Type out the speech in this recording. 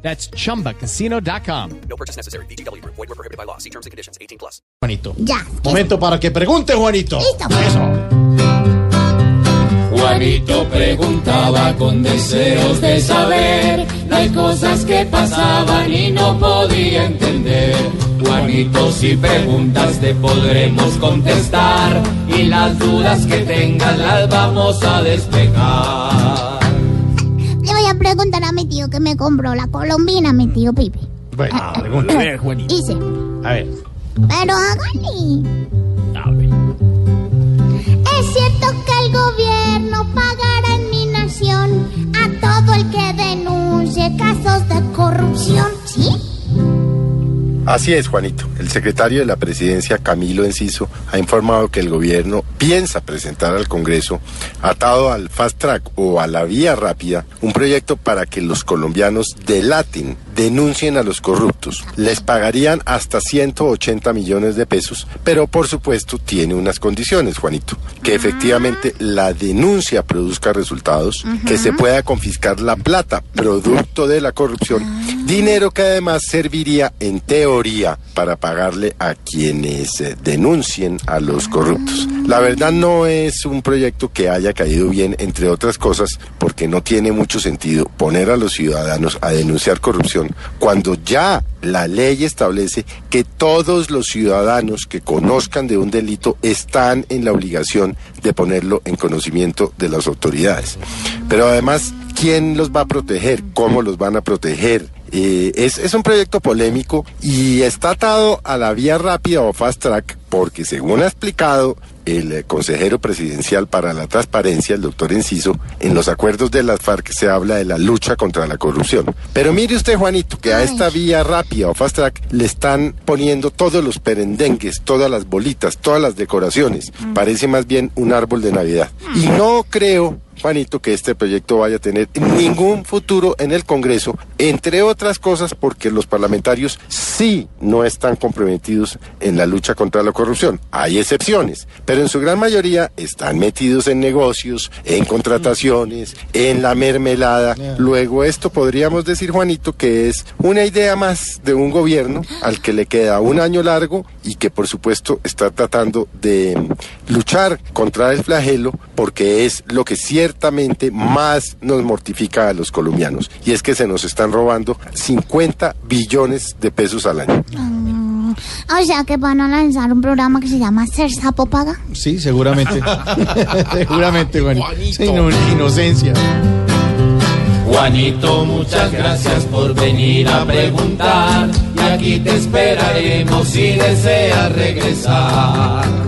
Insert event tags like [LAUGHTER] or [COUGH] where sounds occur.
That's chumbacasino.com. No purchase necessary. BGW. Void were prohibited by law. See terms and conditions. 18 plus. Juanito. Ya. Momento para que pregunte, Juanito. Listo. Juanito preguntaba con deseos de saber las cosas que pasaban y no podía entender. Juanito, si preguntas te podremos contestar y las dudas que tengas las vamos a despejar. Preguntar a mi tío que me compró la colombina, mi tío Pipe. Bueno, pregunta. A ver, Juanito. [LAUGHS] Dice, A ver. pero hágale. A ver. Es cierto que el gobierno pagará en mi nación a todo el que denuncie casos de corrupción. Así es, Juanito. El secretario de la presidencia, Camilo Enciso, ha informado que el gobierno piensa presentar al Congreso, atado al fast track o a la vía rápida, un proyecto para que los colombianos delaten, denuncien a los corruptos. Les pagarían hasta 180 millones de pesos, pero por supuesto tiene unas condiciones, Juanito. Que efectivamente la denuncia produzca resultados, que se pueda confiscar la plata, producto de la corrupción, dinero que además serviría en teoría para pagarle a quienes eh, denuncien a los corruptos. La verdad no es un proyecto que haya caído bien, entre otras cosas, porque no tiene mucho sentido poner a los ciudadanos a denunciar corrupción cuando ya la ley establece que todos los ciudadanos que conozcan de un delito están en la obligación de ponerlo en conocimiento de las autoridades. Pero además, ¿quién los va a proteger? ¿Cómo los van a proteger? Eh, es, es un proyecto polémico y está atado a la vía rápida o fast track porque según ha explicado el eh, consejero presidencial para la transparencia, el doctor Enciso, en los acuerdos de las FARC se habla de la lucha contra la corrupción. Pero mire usted, Juanito, que a esta vía rápida o fast track le están poniendo todos los perendengues, todas las bolitas, todas las decoraciones. Parece más bien un árbol de Navidad. Y no creo Juanito, que este proyecto vaya a tener ningún futuro en el Congreso, entre otras cosas porque los parlamentarios sí no están comprometidos en la lucha contra la corrupción. Hay excepciones, pero en su gran mayoría están metidos en negocios, en contrataciones, en la mermelada. Luego esto podríamos decir, Juanito, que es una idea más de un gobierno al que le queda un año largo y que por supuesto está tratando de luchar contra el flagelo porque es lo que ciertamente más nos mortifica a los colombianos y es que se nos están robando 50 billones de pesos al año. Mm, o sea que van a lanzar un programa que se llama Ser Sapo Paga. Sí, seguramente. [LAUGHS] seguramente, Juanito. No, inocencia. Juanito, muchas gracias por venir a preguntar y aquí te esperaremos si deseas regresar.